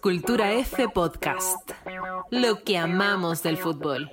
Cultura F Podcast. Lo que amamos del fútbol.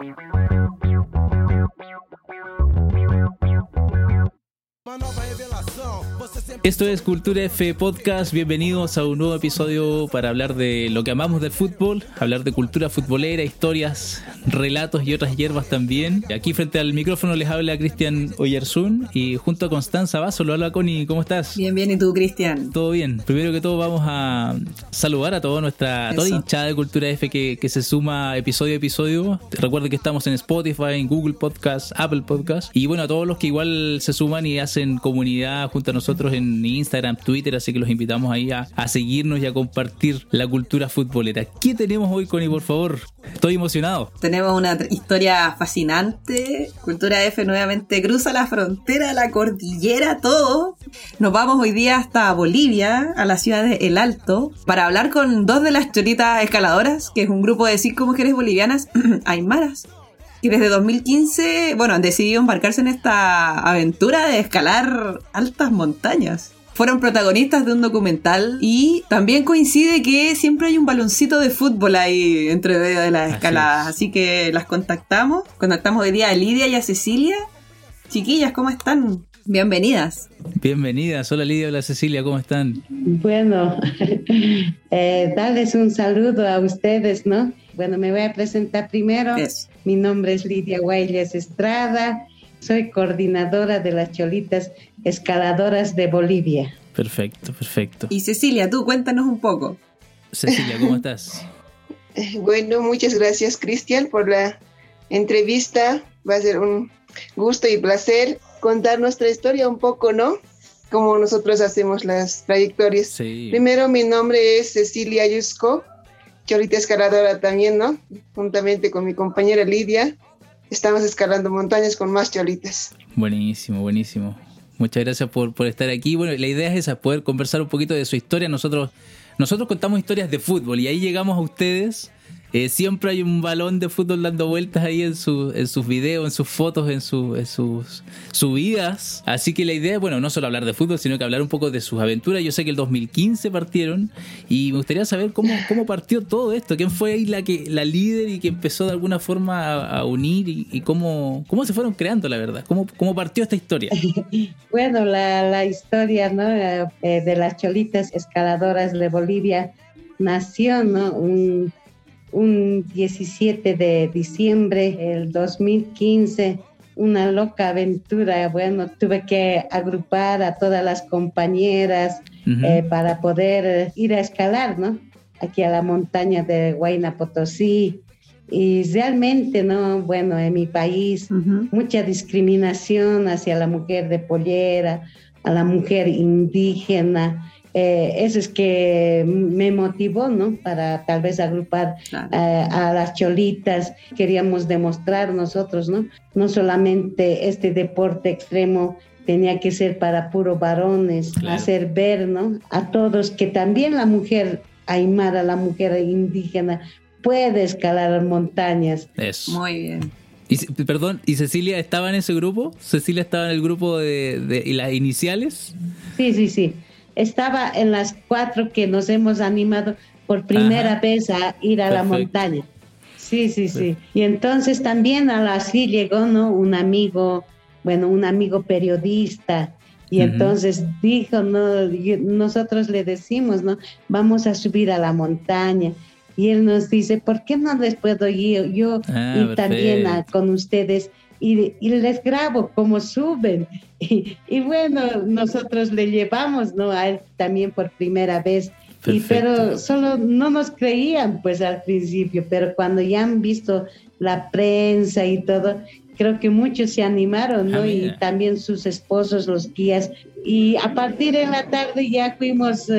Esto es Cultura F Podcast. Bienvenidos a un nuevo episodio para hablar de lo que amamos del fútbol, hablar de cultura futbolera, historias, relatos y otras hierbas también. Aquí frente al micrófono les habla Cristian Oyersun y junto a Constanza Vaso lo habla Connie. ¿Cómo estás? Bien, bien. ¿Y tú, Cristian? Todo bien. Primero que todo vamos a saludar a toda nuestra toda hinchada de Cultura F que, que se suma episodio a episodio. Recuerden que estamos en Spotify, en Google Podcast, Apple Podcast y bueno a todos los que igual se suman y hacen en comunidad junto a nosotros en Instagram, Twitter, así que los invitamos ahí a, seguirnos y a compartir la cultura futbolera. ¿Qué tenemos hoy, Connie, por favor? Estoy emocionado. Tenemos una historia fascinante. Cultura F nuevamente cruza la frontera, la cordillera, todo. Nos vamos hoy día hasta Bolivia, a la ciudad de El Alto, para hablar con dos de las choritas escaladoras, que es un grupo de cinco mujeres bolivianas, aymaras, que desde 2015, bueno, han decidido embarcarse en esta aventura de escalar altas montañas. Fueron protagonistas de un documental y también coincide que siempre hay un baloncito de fútbol ahí entre medio de las escaladas. Así, que las contactamos. Contactamos hoy día a Lidia y a Cecilia. Chiquillas, ¿cómo están? Bienvenidas. Bienvenidas. Hola Lidia, hola Cecilia, ¿cómo están? Bueno, eh, darles un saludo a ustedes, ¿no? Bueno, me voy a presentar primero. Mi nombre es Lidia Guayles Estrada. Soy coordinadora de las Cholitas Escaladoras de Bolivia. Perfecto, perfecto. Y Cecilia, tú cuéntanos un poco. Cecilia, ¿cómo estás? Bueno, muchas gracias Cristian por la entrevista. Va a ser un gusto y placer contar nuestra historia un poco, ¿no? Como nosotros hacemos las trayectorias. Primero, mi nombre es Cecilia Yusco Cholita escaladora también, ¿no? Juntamente con mi compañera Lidia, estamos escalando montañas con más cholitas. Buenísimo, buenísimo. Muchas gracias por, por estar aquí. Bueno, la idea es esa, poder conversar un poquito de su historia. Nosotros, nosotros contamos historias de fútbol y ahí llegamos a ustedes eh, siempre hay un balón de fútbol dando vueltas ahí en, su, en sus videos, en sus fotos, en, sus subidas. Así que la idea es, bueno, no solo hablar de fútbol, sino que hablar un poco de sus aventuras. Yo sé que el 2015 partieron y me gustaría saber cómo, cómo partió todo esto. ¿Quién fue ahí la, que, la líder y que empezó de alguna forma a, unir y, cómo, cómo se fueron creando, la verdad? ¿Cómo, cómo partió esta historia? bueno, la, la historia ¿no? Eh, de las cholitas escaladoras de Bolivia nació ¿no? un un 17 de diciembre del 2015, una loca aventura. Bueno, tuve que agrupar a todas las compañeras eh, para poder ir a escalar, ¿no? Aquí a la montaña de Huayna Potosí. Y realmente, ¿no? Bueno, en mi país, mucha discriminación hacia la mujer de pollera, a la mujer indígena. Eh, eso es que me motivó, ¿no? Para tal vez agrupar eh, a las cholitas. Queríamos demostrar nosotros, ¿no? No solamente este deporte extremo tenía que ser para puro varones, hacer ver, ¿no? A todos que también la mujer aymara, la mujer indígena, puede escalar montañas. Eso. Muy bien. Y, perdón, ¿y Cecilia estaba en ese grupo? ¿Cecilia estaba en el grupo de, de y las iniciales? Sí, sí, sí estaba en las cuatro que nos hemos animado por primera vez a ir a la montaña. Sí, sí, sí. Y entonces también a así llegó, ¿no? Un amigo, bueno, un amigo periodista. Y entonces dijo, no, nosotros le decimos, ¿no? Vamos a subir a la montaña. Y él nos dice, ¿por qué no les puedo ir yo ah, y también con ustedes? y, les grabo cómo suben. Y, bueno, nosotros le llevamos ¿no? a él también por primera vez. Y, pero solo no nos creían pues al principio, pero cuando ya han visto la prensa y todo, creo que muchos se animaron, ¿no? Ah, y también sus esposos, los guías. Y a partir de la tarde ya fuimos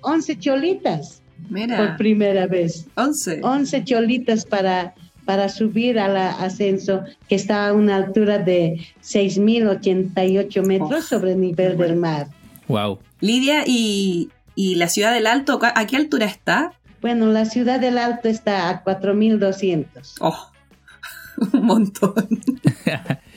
11 eh, cholitas. Por primera vez. 11. 11 cholitas para para subir al ascenso que está a una altura de 6.088 metros sobre el nivel del mar. Wow. Lidia, ¿y, la ciudad del Alto, a qué altura está? Bueno, la ciudad del Alto está a 4.200. Oh, un montón.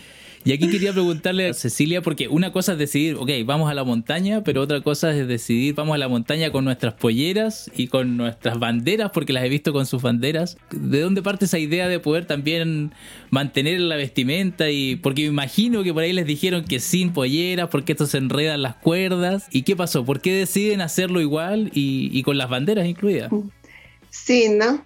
Y aquí quería preguntarle a Cecilia, porque una cosa es decidir, ok, vamos a la montaña, pero otra cosa es decidir, vamos a la montaña con nuestras polleras y con nuestras banderas, porque las he visto con sus banderas. ¿De dónde parte esa idea de poder también mantener la vestimenta? y Porque me imagino que por ahí les dijeron que sin polleras, porque esto se enredan las cuerdas. ¿Y qué pasó? ¿Por qué deciden hacerlo igual y, con las banderas incluidas? Sí, ¿no?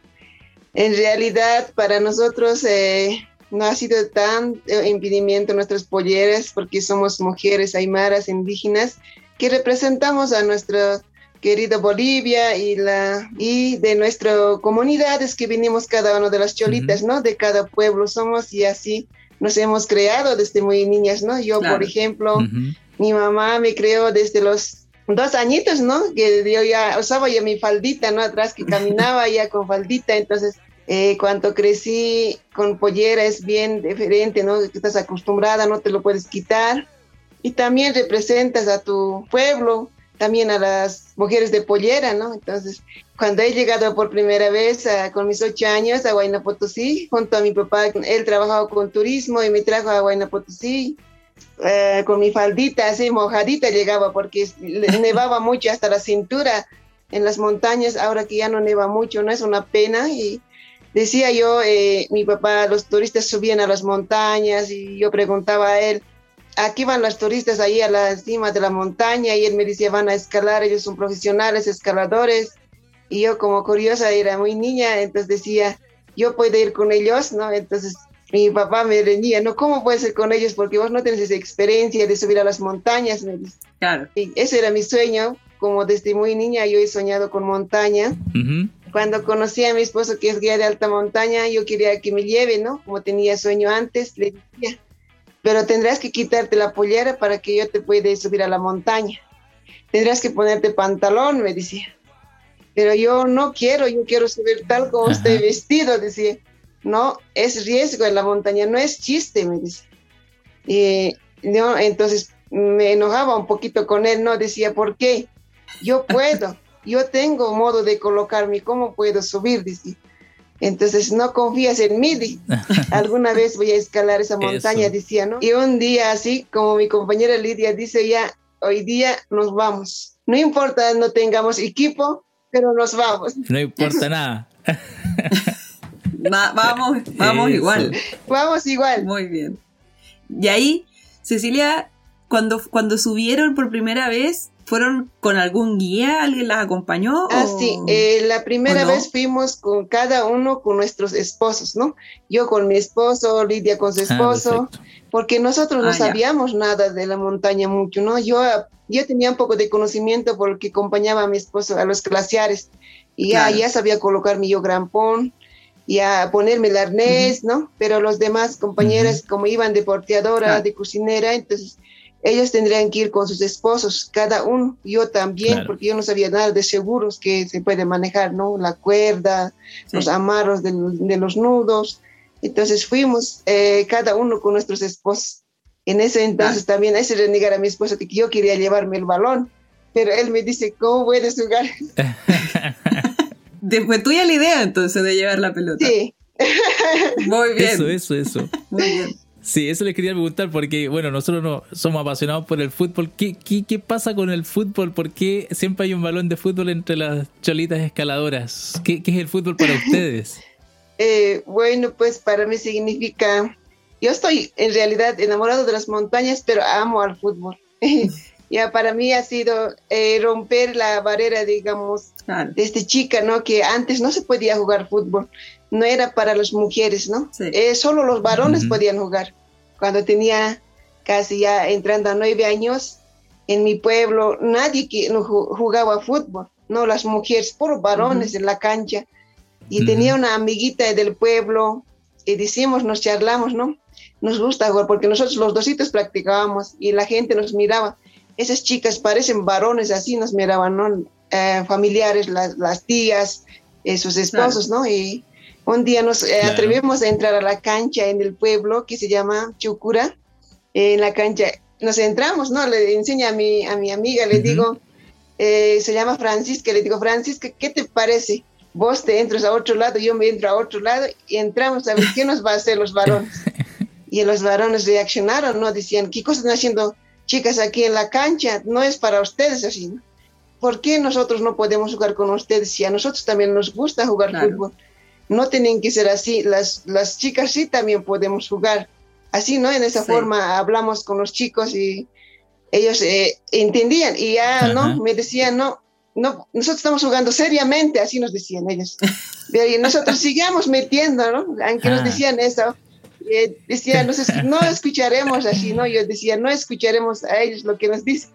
En realidad, para nosotros... Eh no ha sido tan eh, impedimento nuestras polleras porque somos mujeres aymaras indígenas que representamos a nuestra querida Bolivia y la y de nuestras comunidades que vinimos cada uno de las cholitas, ¿no? De cada pueblo somos y así nos hemos creado desde muy niñas, ¿no? Yo, por ejemplo, mi mamá me creó desde los dos añitos, ¿no? Que yo ya usaba ya mi faldita, ¿no? Atrás que caminaba ya con faldita, entonces eh, cuando crecí con pollera es bien diferente, ¿no? Estás acostumbrada, no te lo puedes quitar. Y también representas a tu pueblo, también a las mujeres de pollera, ¿no? Entonces, cuando he llegado por primera vez con mis ocho años a Huayna Potosí, junto a mi papá, él trabajaba con turismo y me trajo a Huayna Potosí. Eh, con mi faldita así mojadita llegaba porque nevaba mucho hasta la cintura en las montañas, ahora que ya no neva mucho, no es una pena y decía yo, eh, mi papá, los turistas subían a las montañas y yo preguntaba a él, aquí van los turistas ahí a la cima de la montaña y él me decía, van a escalar, ellos son profesionales, escaladores. Y yo como curiosa era muy niña, entonces decía, yo puedo ir con ellos, ¿no? Entonces mi papá me reñía, no, ¿cómo puedes ir con ellos? Porque vos no tienes esa experiencia de subir a las montañas, me dice. Claro. Y ese era mi sueño, como desde muy niña yo he soñado con montaña. Cuando conocí a mi esposo, que es guía de alta montaña, yo quería que me lleve, ¿no? Como tenía sueño antes, le decía, pero tendrás que quitarte la pollera para que yo te pueda subir a la montaña. Tendrás que ponerte pantalón, me decía. Pero yo no quiero, yo quiero subir tal como estoy vestido, decía. No, es riesgo en la montaña, no es chiste, me dice. Y no, entonces me enojaba un poquito con él, ¿no? Decía, ¿por qué? Yo puedo yo tengo modo de colocarme, ¿cómo puedo subir? Dice. Entonces, no confías en mí. Alguna vez voy a escalar esa montaña, decía, ¿no? Y un día, así como mi compañera Lidia dice, ya, hoy día nos vamos. No importa, no tengamos equipo, pero nos vamos. No importa nada. vamos, vamos igual. Vamos igual. Muy bien. Y ahí, Cecilia, cuando, cuando subieron por primera vez, ¿Fueron con algún guía? ¿Alguien las acompañó? Ah, sí. Eh, la primera vez fuimos con cada uno con nuestros esposos, ¿no? Yo con mi esposo, Lidia con su ah, esposo, porque nosotros no ah, sabíamos nada de la montaña mucho, ¿no? Yo, yo tenía un poco de conocimiento porque acompañaba a mi esposo a los glaciares y ya, ya sabía colocar mi yo grampón y a ponerme el arnés, ¿no? Pero los demás compañeras, como iban de porteadora, de cocinera, entonces ellos tendrían que ir con sus esposos, cada uno, yo también, porque yo no sabía nada de seguros que se puede manejar, ¿no? La cuerda, los amarros de, los nudos. Entonces fuimos eh, cada uno con nuestros esposos. En ese entonces también, a ese renegar a mi esposo que yo quería llevarme el balón, pero él me dice, ¿cómo puedes jugar? Después tuya la idea entonces de llevar la pelota. Sí. Muy bien. Eso, eso, eso. Muy bien. Sí, eso les quería preguntar porque, bueno, nosotros no somos apasionados por el fútbol. ¿Qué, qué, pasa con el fútbol? ¿Por qué siempre hay un balón de fútbol entre las cholitas escaladoras? ¿Qué, es el fútbol para ustedes? Eh, bueno, pues para mí significa... Yo estoy en realidad enamorado de las montañas, pero amo al fútbol. ya para mí ha sido eh, romper la barrera, digamos, desde chica, ¿no? Que antes no se podía jugar fútbol no era para las mujeres, ¿no? Eh, solo los varones podían jugar. Cuando tenía casi ya entrando a nueve años, en mi pueblo nadie que no jugaba fútbol, no las mujeres, por varones en la cancha. Y tenía una amiguita del pueblo y decimos, nos charlamos, ¿no? Nos gusta jugar porque nosotros los dositos practicábamos y la gente nos miraba. Esas chicas parecen varones, así nos miraban, ¿no? Eh, familiares, las, tías, sus esposos, ¿no? Y un día nos eh, atrevimos a entrar a la cancha en el pueblo que se llama Chucura. En la cancha nos entramos, ¿no? Le enseño a mi, a mi amiga, le digo, eh, se llama Francisca, le digo, Francisca, ¿qué te parece? Vos te entras a otro lado, yo me entro a otro lado y entramos a ver qué nos va a hacer los varones. Y los varones reaccionaron, ¿no? Decían, ¿qué cosas están haciendo chicas aquí en la cancha? No es para ustedes así, ¿no? ¿Por qué nosotros no podemos jugar con ustedes si a nosotros también nos gusta jugar fútbol? No tienen que ser así, las, las chicas sí también podemos jugar. Así, ¿no? En esa forma hablamos con los chicos y ellos eh, entendían y ya, ¿no? Me decían, no, no, nosotros estamos jugando seriamente, así nos decían ellos. Y nosotros sigamos metiendo, ¿no? Aunque nos decían eso. Eh, decían, no escucharemos así, ¿no? Yo decía, no escucharemos a ellos lo que nos dicen.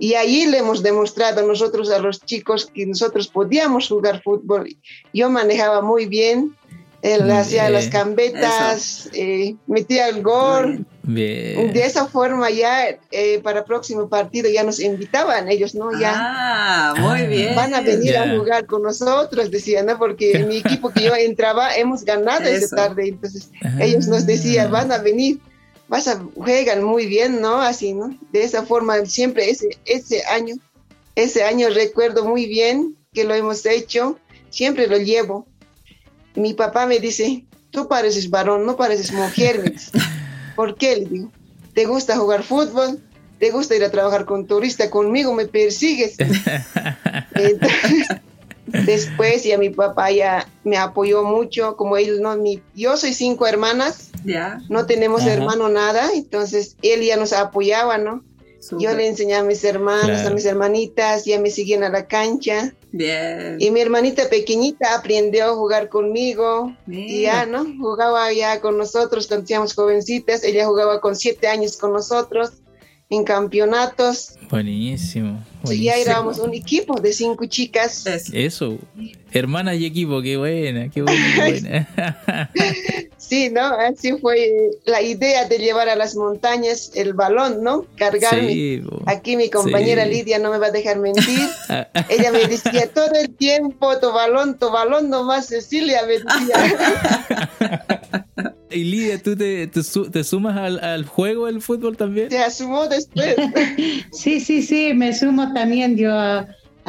Y ahí le hemos demostrado nosotros a los chicos que nosotros podíamos jugar fútbol. Yo manejaba muy bien, él hacía las cambetas, eh, metía el gol. De esa forma ya eh, para el próximo partido ya nos invitaban ellos, ¿no? Ya ah, muy bien. Van a venir a jugar con nosotros, decían, ¿no? Porque en mi equipo que yo entraba hemos ganado esa tarde, entonces ellos nos decían, ah. van a venir, vas a juegan muy bien, ¿no? Así, ¿no? De esa forma siempre ese ese año, ese año recuerdo muy bien que lo hemos hecho, siempre lo llevo mi papá me dice, tú pareces varón, no pareces mujer. ¿Por qué? Le digo, ¿te gusta jugar fútbol? ¿Te gusta ir a trabajar con turista? Conmigo me persigues. después ya mi papá ya me apoyó mucho, como él no, mi, yo soy cinco hermanas, ya no tenemos hermano nada, entonces él ya nos apoyaba, ¿no? Yo le enseñaba a mis hermanos, a mis hermanitas, ya me siguen a la cancha. Bien. Y mi hermanita pequeñita aprendió a jugar conmigo. Y ya, ¿no? Jugaba ya con nosotros cuando éramos jovencitas. Ella jugaba con siete años con nosotros en campeonatos. Buenísimo. Y ya éramos un equipo de cinco chicas. Eso. Hermanas y equipo, qué buena, qué buena. sí, ¿no? Así fue la idea de llevar a las montañas el balón, ¿no? Cargarme. Aquí mi compañera Lidia no me va a dejar mentir. Ella me decía todo el tiempo, tu balón, tu balón nomás, Cecilia me decía. Y Lidia, ¿tú te, te, sumas al, al, juego del fútbol también? Te asumo después. sí, sí, sí, me sumo también yo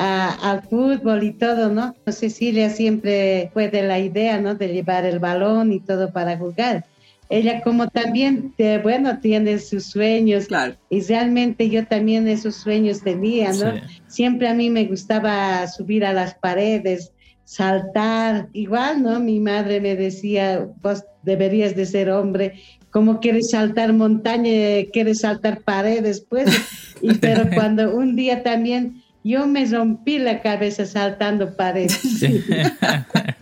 al fútbol y todo, ¿no? Cecilia siempre fue de la idea, ¿no? De llevar el balón y todo para jugar. Ella como también, bueno, tiene sus sueños. Claro. Y realmente yo también esos sueños tenía, ¿no? Siempre a mí me gustaba subir a las paredes, saltar. Igual, ¿no? Mi madre me decía, vos deberías de ser hombre. ¿Cómo quieres saltar montaña? ¿Quieres saltar paredes? Pues, y, pero cuando un día también yo me rompí la cabeza saltando paredes.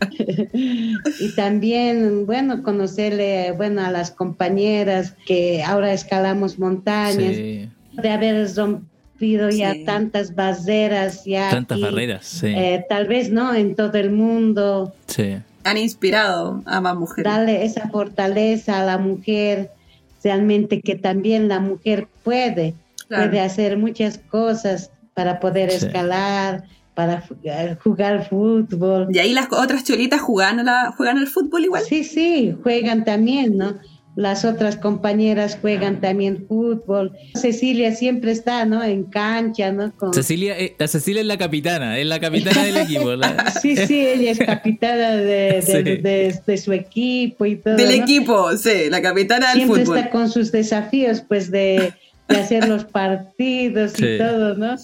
y también, bueno, conocerle, bueno, a las compañeras que ahora escalamos montañas, de haber rompido ya tantas barreras, ya. Tantas barreras, sí. Eh, tal vez, ¿no? En todo el mundo. Sí. Han inspirado a más mujeres. Darle esa fortaleza a la mujer, realmente que también la mujer puede, puede hacer muchas cosas para poder escalar, para eh, jugar fútbol. ¿Y ahí las otras cholitas juegan, la, juegan el fútbol igual? Sí, sí, juegan también, ¿no? Las otras compañeras juegan también fútbol. Cecilia siempre está, ¿no? En cancha, ¿no? Cecilia, eh, la Cecilia es la capitana, es la capitana del equipo. sí, sí, ella es capitana de, de, su equipo y todo. Del equipo, sí, la capitana del fútbol. Siempre está con sus desafíos, pues, de de hacer los partidos y todo, ¿no?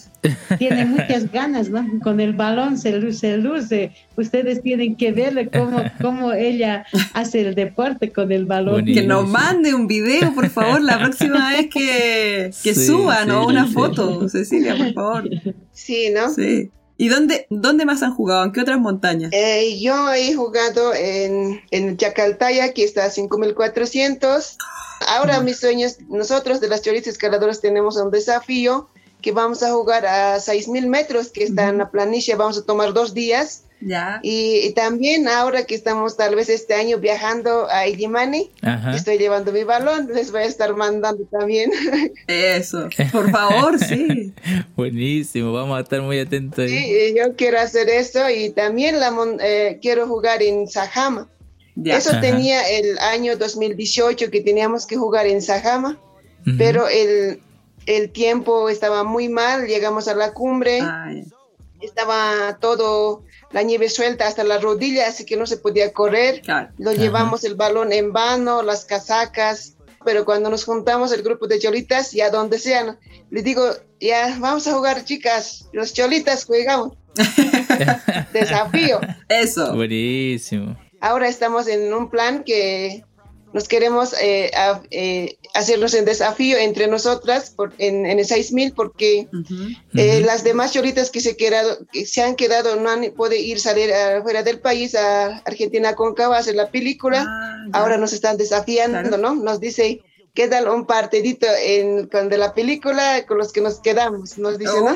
Tiene muchas ganas, ¿no? Con el balón se luce, luce. Ustedes tienen que verle cómo, cómo ella hace el deporte con el balón. Que nos mande un video, por favor, la próxima vez que, que suba, ¿no? Una foto, Cecilia, por favor. Sí, ¿no? Sí. ¿Y dónde, dónde más han jugado? ¿En qué otras montañas? Eh, yo he jugado en, en Chacaltaya, que está a 5400. Ahora mis sueños, nosotros de las choristas escaladoras tenemos un desafío que vamos a jugar a 6.000 metros, que está en la planicie, vamos a tomar dos días. Ya. Y, también ahora que estamos tal vez este año viajando a Illimani, estoy llevando mi balón, les voy a estar mandando también. Eso, por favor, sí. Buenísimo, vamos a estar muy atentos. Sí, yo quiero hacer eso y también la, eh, quiero jugar en Sajama. Eso tenía el año 2018 que teníamos que jugar en Sajama, pero el, el, tiempo estaba muy mal, llegamos a la cumbre, estaba todo, la nieve suelta hasta las rodillas, así que no se podía correr, lo llevamos el balón en vano, las casacas, pero cuando nos juntamos el grupo de cholitas, ya donde sean, les digo, ya vamos a jugar, chicas, los cholitas jugamos. Desafío. Eso. Buenísimo. Ahora estamos en un plan que nos queremos eh, a, eh, hacernos el desafío entre nosotras por, en, en el 6000 porque eh, las demás cholitas que se, quedado, que se han quedado no han podido ir salir afuera del país a Argentina con a hacer la película. Ah. Ahora nos están desafiando, Claro. ¿no? Nos dice, queda un partidito en, con de la película con los que nos quedamos, nos dice, Oh, ¿no?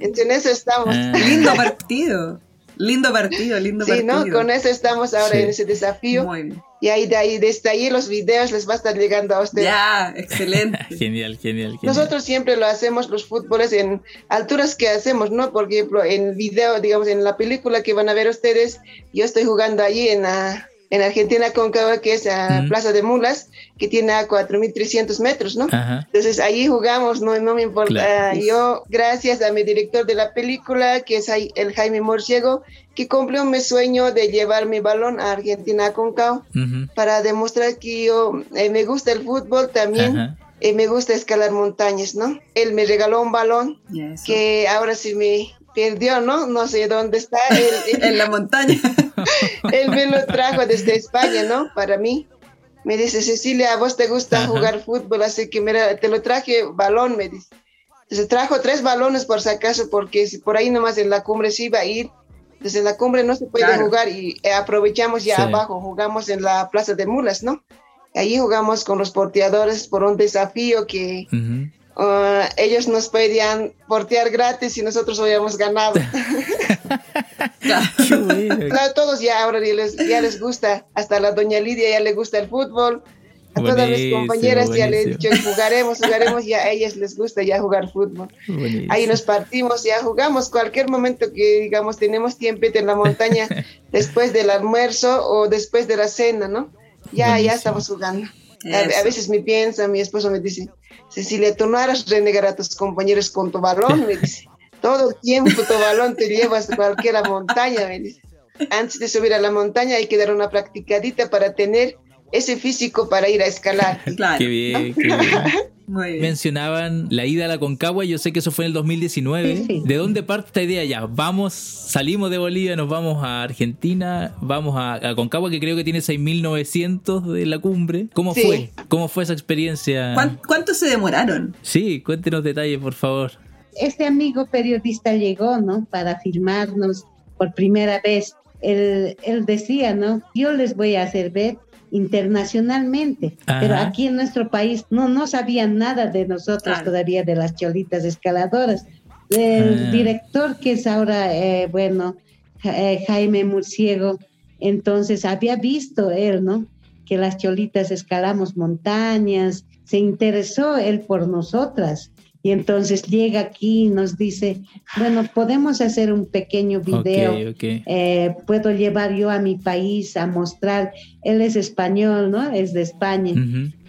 Entonces, en eso estamos. Ah. Lindo partido. Lindo partido, lindo Sí, ¿no? partido. Con eso estamos ahora Sí. en ese desafío. Muy bien. Y ahí, de ahí, desde ahí los videos les va a estar llegando a ustedes. Ya, excelente. Genial, genial, genial. Nosotros siempre lo hacemos, los fútboles, en alturas que hacemos, ¿no? Por ejemplo, en el video, digamos, en la película que van a ver ustedes, yo estoy jugando allí en, la, en Argentina Concagua, que es a Mm. Plaza de Mulas, que tiene a 4.300 metros, ¿no? Ajá. Entonces allí jugamos, no, no me importa. Claro. Ah, Yo, gracias a mi director de la película, que es ahí el Jaime Morciego, que cumplió mi sueño de llevar mi balón a Argentina Concagua Ujú. para demostrar que yo eh, me gusta el fútbol también. Ajá. eh, me gusta escalar montañas, ¿no? Él me regaló un balón que ahora se me perdió, ¿no? No sé dónde está. Él, él- En la montaña. él me lo trajo desde España, ¿no? Para mí. Me dice, Cecilia, a vos te gusta Ajá. jugar fútbol, así que mira, te lo traje balón, me dice. Entonces trajo tres balones por si acaso, porque si por ahí nomás en la cumbre se iba a ir. Desde la cumbre no se puede Claro. jugar y eh, aprovechamos ya Sí. abajo, jugamos en la Plaza de Mulas, ¿no? Ahí jugamos con los porteadores por un desafío que. Ah, ellos nos pedían portear gratis y nosotros habíamos ganado. Claro, todos ya ahora ya les, ya les gusta, hasta la doña Lidia ya le gusta el fútbol. A todas mis Buenísimo, compañeras ya le he buenísimo. dicho, jugaremos, jugaremos, ya a ellas les gusta ya jugar fútbol. Buenísimo. Ahí nos partimos, ya jugamos cualquier momento que digamos tenemos tiempo en la montaña, después del almuerzo o después de la cena, ¿no? Ya, Buenísimo. ya estamos jugando. A, a veces me piensa, mi esposo me dice, Cecilia, tú no harás renegar a tus compañeros con tu balón, me dice. Todo el tiempo tu balón te llevas a cualquier montaña, me dice. Antes de subir a la montaña hay que dar una practicadita para tener ese físico para ir a escalar. Claro. Qué bien, qué bien. Mencionaban la ida a la Concagua, yo sé que eso fue en el 2019. Sí, sí. ¿De dónde parte esta idea ya? Vamos, salimos de Bolivia, nos vamos a Argentina, vamos a, a Concagua, que creo que tiene 6.900 de la cumbre. ¿Cómo Sí. fue? ¿Cómo fue esa experiencia? ¿Cuán- ¿Cuánto se demoraron? Sí, cuéntenos detalles, por favor. Este amigo periodista llegó, ¿no? Para filmarnos por primera vez. Él, él decía, ¿no? Yo les voy a hacer ver internacionalmente, Ajá. pero aquí en nuestro país no, no sabían nada de nosotros todavía, de las cholitas escaladoras. El Ah. director que es ahora, eh, bueno, eh, Jaime Murciego, entonces había visto él, ¿no? Que las cholitas escalamos montañas, se interesó él por nosotras. Y entonces llega aquí y nos dice, bueno, podemos hacer un pequeño video, eh, puedo llevar yo a mi país a mostrar, él es español, ¿no? Es de España.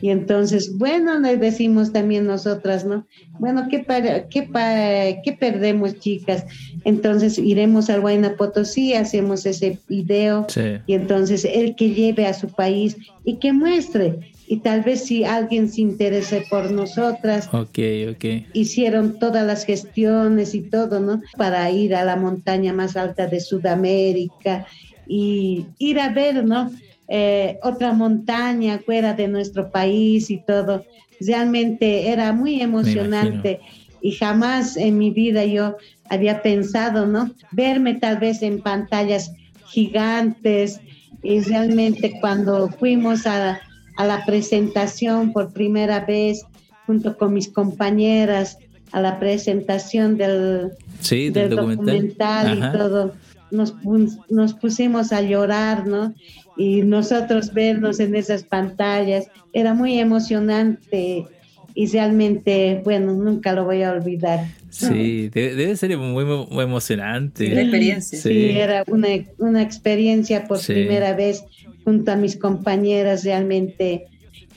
Y entonces, bueno, le decimos también nosotras, ¿no? Bueno, ¿qué, para- qué, pa- qué perdemos, chicas? Entonces iremos al Huayna Potosí, hacemos ese video Sí. y entonces él que lleve a su país y que muestre. Y tal vez si alguien se interese por nosotras, Ok, ok. hicieron todas las gestiones y todo, ¿no? Para ir a la montaña más alta de Sudamérica y ir a ver, ¿no? Eh, otra montaña fuera de nuestro país y todo. Realmente era muy emocionante y jamás en mi vida yo había pensado, ¿no? Verme tal vez en pantallas gigantes y realmente cuando fuimos a, a la presentación por primera vez junto con mis compañeras a la presentación del, Sí, del, del documental. documental, y todo, nos, pun- nos pusimos a llorar, ¿no? Y nosotros vernos en esas pantallas, era muy emocionante y realmente, bueno, nunca lo voy a olvidar. Sí, debe, debe ser muy, muy emocionante. La experiencia. Sí, Sí. era una, una experiencia por Sí. primera vez junto a mis compañeras realmente.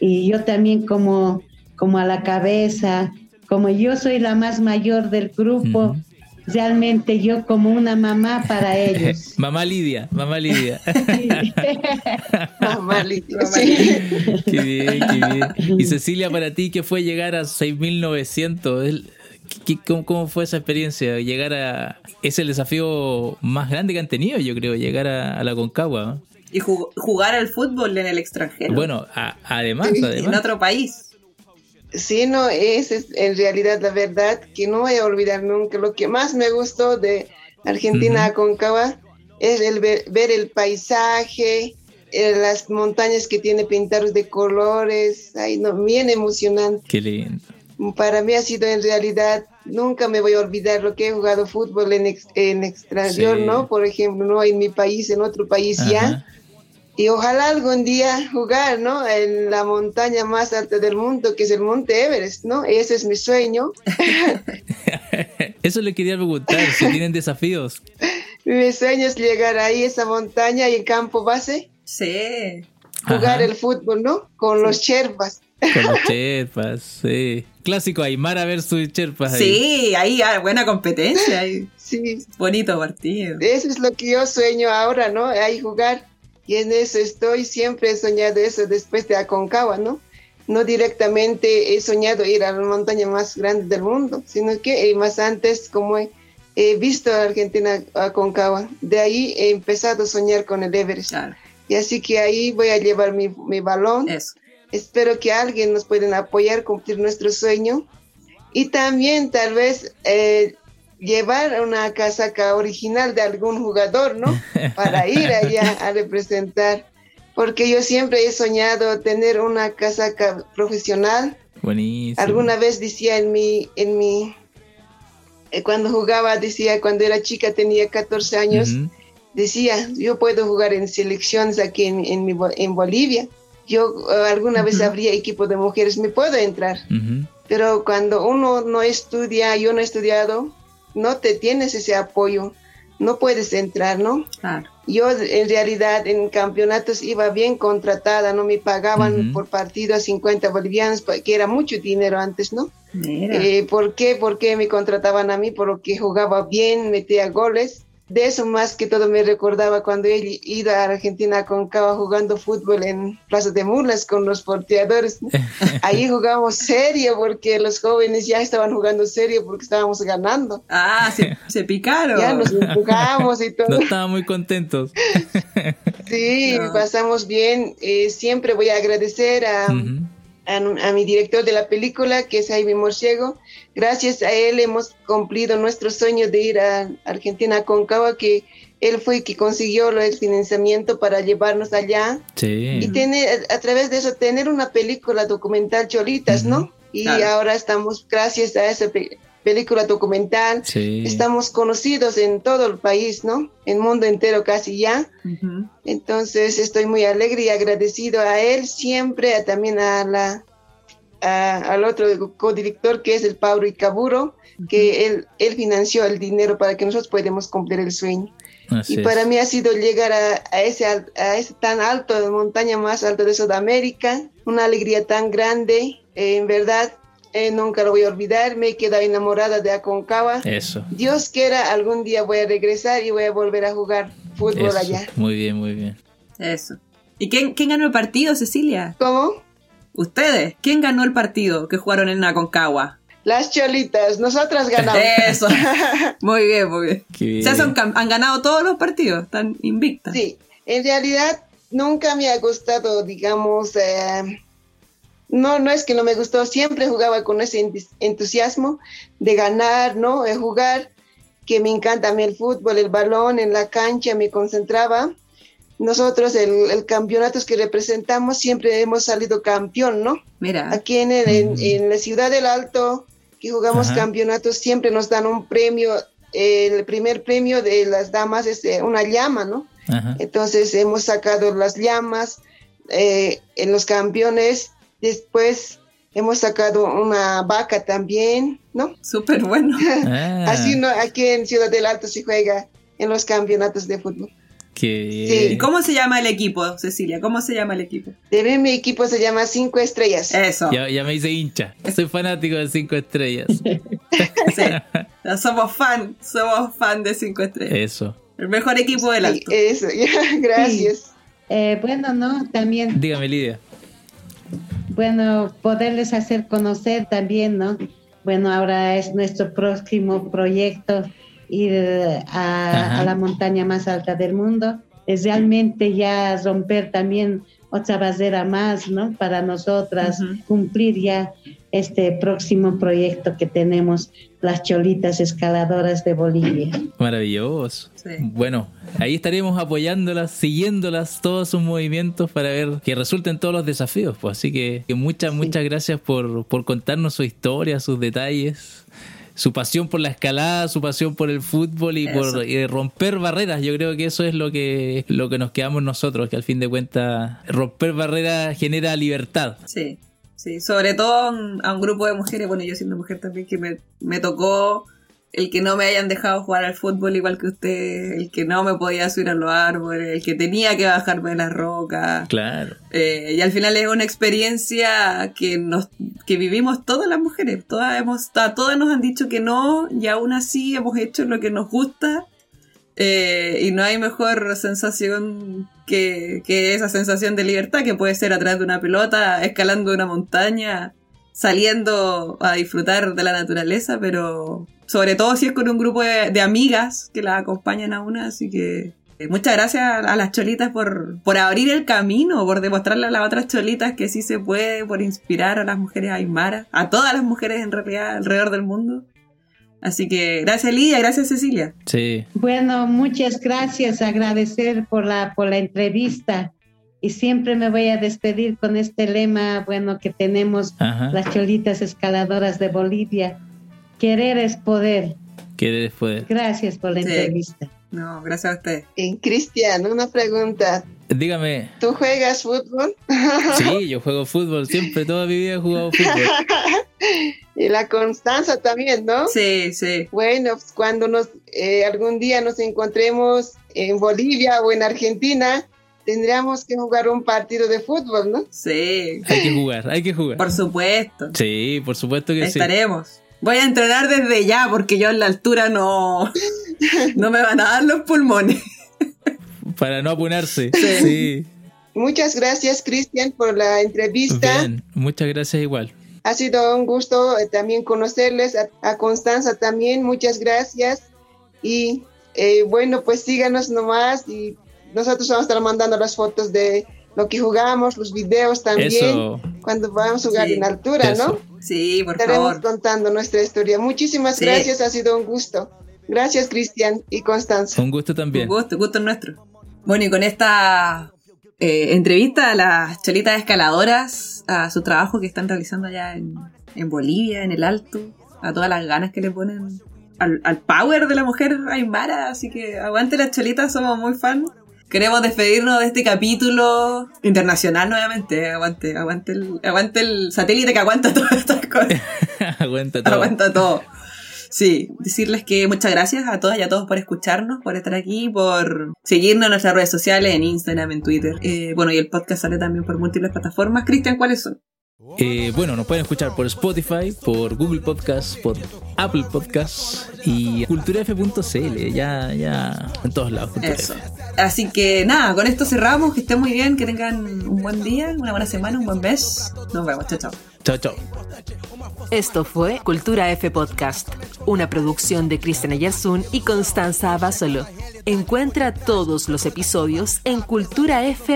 Y yo también como, como a la cabeza, como yo soy la más mayor del grupo, realmente yo como una mamá para ellos. mamá Lidia, mamá Lidia. mamá Lidia, Qué bien, qué bien. Y Cecilia, para ti, ¿qué fue llegar a 6900? ¿Cómo, ¿Cómo fue esa experiencia? Llegar a. Es el desafío más grande que han tenido, yo creo, llegar a, la Concagua. Y jugar al fútbol en el extranjero. Bueno, además, además. En otro país. Sí, no, es, en realidad la verdad que no voy a olvidar nunca. Lo que más me gustó de Argentina a Concagua es el ver, el paisaje, eh, las montañas que tiene pintados de colores. Ay, no, bien emocionante. Qué lindo para mí ha sido en realidad, nunca me voy a olvidar lo que he jugado fútbol en, en extranjero, ¿no? Por ejemplo, no en mi país, en otro país ya. Y ojalá algún día jugar, ¿no? En la montaña más alta del mundo, que es el Monte Everest, ¿no? Ese es mi sueño. Eso le quería preguntar, si tienen desafíos. mi sueño es llegar ahí, esa montaña y en campo base. Sí. Jugar el fútbol, ¿no? Con los cherpas. Con los cherpas, sí. Clásico Aymara versus cherpas. Ahí. Sí, ahí hay buena competencia. Sí. Bonito partido. Eso es lo que yo sueño ahora, ¿no? Ahí jugar. Y en eso estoy, siempre he soñado eso después de Aconcagua, ¿no? No directamente he soñado ir a la montaña más grande del mundo, sino que eh, más antes, como he, visto a Argentina Aconcagua, de ahí he empezado a soñar con el Everest. Y así que ahí voy a llevar mi, mi balón. Eso Espero que alguien nos pueda apoyar cumplir nuestro sueño y también tal vez eh, llevar una casaca original de algún jugador, ¿no? Para ir allá a representar. Porque yo siempre he soñado tener una casaca profesional. Buenísimo. Alguna vez decía en mi, en mi, eh, cuando jugaba, decía, cuando era chica, tenía 14 años, decía, yo puedo jugar en selecciones aquí en, en, en Bolivia yo eh, alguna vez habría equipo de mujeres, me puedo entrar. Pero cuando uno no estudia, yo no he estudiado, no te tienes ese apoyo, no puedes entrar, ¿no? Yo en realidad en campeonatos iba bien contratada, no me pagaban por partido a 50 bolivianos, que era mucho dinero antes, ¿no? Eh, ¿Por qué? Porque me contrataban a mí porque jugaba bien, metía goles de eso más que todo me recordaba cuando he ido a Argentina con Cava jugando fútbol en Plaza de Mulas con los porteadores. Ahí jugamos serio porque los jóvenes ya estaban jugando serio porque estábamos ganando. Ah, se, picaron. Ya nos empujamos y todo. No estaban muy contentos. sí, pasamos bien. Eh, siempre voy a agradecer a a, mi director de la película, que es Jaime Morciego. Gracias a él hemos cumplido nuestro sueño de ir a Argentina con Cava, que él fue que consiguió el financiamiento para llevarnos allá. Y tener, a través de eso, tener una película documental Cholitas, ¿no? Y ahora estamos, gracias a esa película documental. Estamos conocidos en todo el país, ¿no? En el mundo entero casi ya. Entonces estoy muy alegre y agradecido a él siempre, también a la al otro codirector que es el Pablo Icaburo, que él, él financió el dinero para que nosotros podamos cumplir el sueño. y para mí ha sido llegar a, ese, a ese tan alto, de montaña más alta de Sudamérica, una alegría tan grande. Eh, en verdad, eh, nunca lo voy a olvidar, me he quedado enamorada de Aconcagua. Eso. Dios quiera, algún día voy a regresar y voy a volver a jugar fútbol allá. Muy bien, muy bien. Eso. ¿Y quién, quién ganó el partido, Cecilia? ¿Cómo? Ustedes. ¿Quién ganó el partido que jugaron en Aconcagua? Las cholitas, nosotras ganamos. Eso. muy bien, muy bien. O sea, han ganado todos los partidos, están invictas. Sí, en realidad nunca me ha gustado, digamos, eh, no, no es que no me gustó, siempre jugaba con ese entusiasmo de ganar, ¿no? De jugar, que me encanta a mí el fútbol, el balón en la cancha, me concentraba. Nosotros, el, el campeonatos que representamos, siempre hemos salido campeón, ¿no? Mira. Aquí en, en, la ciudad del Alto, que jugamos campeonatos, siempre nos dan un premio. El primer premio de las damas es eh, una llama, ¿no? Entonces hemos sacado las llamas eh, en los campeones Después hemos sacado una vaca también, ¿no? Súper bueno. Ah. Así no, aquí en Ciudad del Alto se juega en los campeonatos de fútbol. Que... ¿Y cómo se llama el equipo, Cecilia? ¿Cómo se llama el equipo? De mi equipo se llama Cinco Estrellas. Eso. Ya, me hice hincha. Soy fanático de Cinco Estrellas. sí. Somos fan, somos fan de Cinco Estrellas. Eso. El mejor equipo del alto. eso, gracias. Eh, bueno, no, también. Dígame, Lidia. Bueno, poderles hacer conocer también, ¿no? Bueno, ahora es nuestro próximo proyecto ir a, la montaña más alta del mundo, es realmente ya romper también otra barrera más, ¿no? Para nosotras, cumplir ya este próximo proyecto que tenemos, las cholitas escaladoras de Bolivia. Maravilloso. Bueno, ahí estaremos apoyándolas, siguiéndolas, todos sus movimientos para ver que resulten todos los desafíos. Pues. Así que, muchas, muchas gracias por, por contarnos su historia, sus detalles su pasión por la escalada, su pasión por el fútbol y por romper barreras. Yo creo que eso es lo que, lo que nos quedamos nosotros, que al fin de cuentas romper barreras genera libertad. Sí, sí, sobre todo a un grupo de mujeres, bueno, yo siendo mujer también, que me, me tocó el que no me hayan dejado jugar al fútbol igual que usted, el que no me podía subir a los árboles, el que tenía que bajarme de las rocas. Claro. Eh, y al final es una experiencia que nos que vivimos todas las mujeres. Todas hemos, todas nos han dicho que no, y aún así hemos hecho lo que nos gusta. Eh, y no hay mejor sensación que, que esa sensación de libertad que puede ser atrás de una pelota, escalando una montaña, saliendo a disfrutar de la naturaleza, pero sobre todo si es con un grupo de, amigas que la acompañan a una, así que eh, muchas gracias a las cholitas por, por abrir el camino, por demostrarle a las otras cholitas que sí se puede, por inspirar a las mujeres aymara, a todas las mujeres en realidad alrededor del mundo. Así que gracias Lidia, gracias Cecilia. Sí. Bueno, muchas gracias, agradecer por la, por la entrevista. Y siempre me voy a despedir con este lema, bueno, que tenemos las cholitas escaladoras de Bolivia Querer es poder. Querer es poder. Gracias por la entrevista. No, gracias a usted. En Cristian, una pregunta. Dígame. ¿Tú juegas fútbol? Sí, yo juego fútbol, siempre, toda mi vida he jugado fútbol. y la Constanza también, ¿no? Sí, sí. Bueno, pues, cuando nos eh, algún día nos encontremos en Bolivia o en Argentina, tendríamos que jugar un partido de fútbol, ¿no? Sí. Hay que jugar, hay que jugar. Por supuesto. Sí, por supuesto que sí. Estaremos. Voy a entrenar desde ya porque yo en la altura no, no me van a dar los pulmones. Para no apunarse. Sí. Muchas gracias, Cristian, por la entrevista. Bien, muchas gracias igual. Ha sido un gusto eh, también conocerles, a, Constanza también, muchas gracias. Y eh, bueno, pues síganos nomás y nosotros vamos a estar mandando las fotos de lo que jugamos, los videos también, cuando vamos a jugar en altura, ¿no? Sí, por Estaremos contando nuestra historia. Muchísimas gracias, ha sido un gusto. Gracias, Cristian y Constanza. Un gusto también. Un gusto, gusto nuestro. Bueno, y con esta eh, entrevista a las cholitas escaladoras, a su trabajo que están realizando allá en, Bolivia, en el Alto, a todas las ganas que le ponen al, al power de la mujer aymara, así que aguante las cholitas, somos muy fans Queremos despedirnos de este capítulo internacional nuevamente. Aguante, aguante el, aguante el satélite que aguanta todas estas cosas. aguanta todo. Aguanta todo. Sí, decirles que muchas gracias a todas y a todos por escucharnos, por estar aquí, por seguirnos en nuestras redes sociales, en Instagram, en Twitter. Eh, bueno, y el podcast sale también por múltiples plataformas. Cristian, ¿cuáles son? Eh, bueno, nos pueden escuchar por Spotify, por Google Podcast, por Apple Podcast y culturaf.cl, ya, ya, en todos lados. Eso. Así que nada, con esto cerramos. Que estén muy bien, que tengan un buen día, una buena semana, un buen mes. Nos vemos, chao, chao. Chao, chao. Esto fue Cultura F Podcast, una producción de Cristian Ayersun y Constanza Abasolo. Encuentra todos los episodios en culturaf.cl.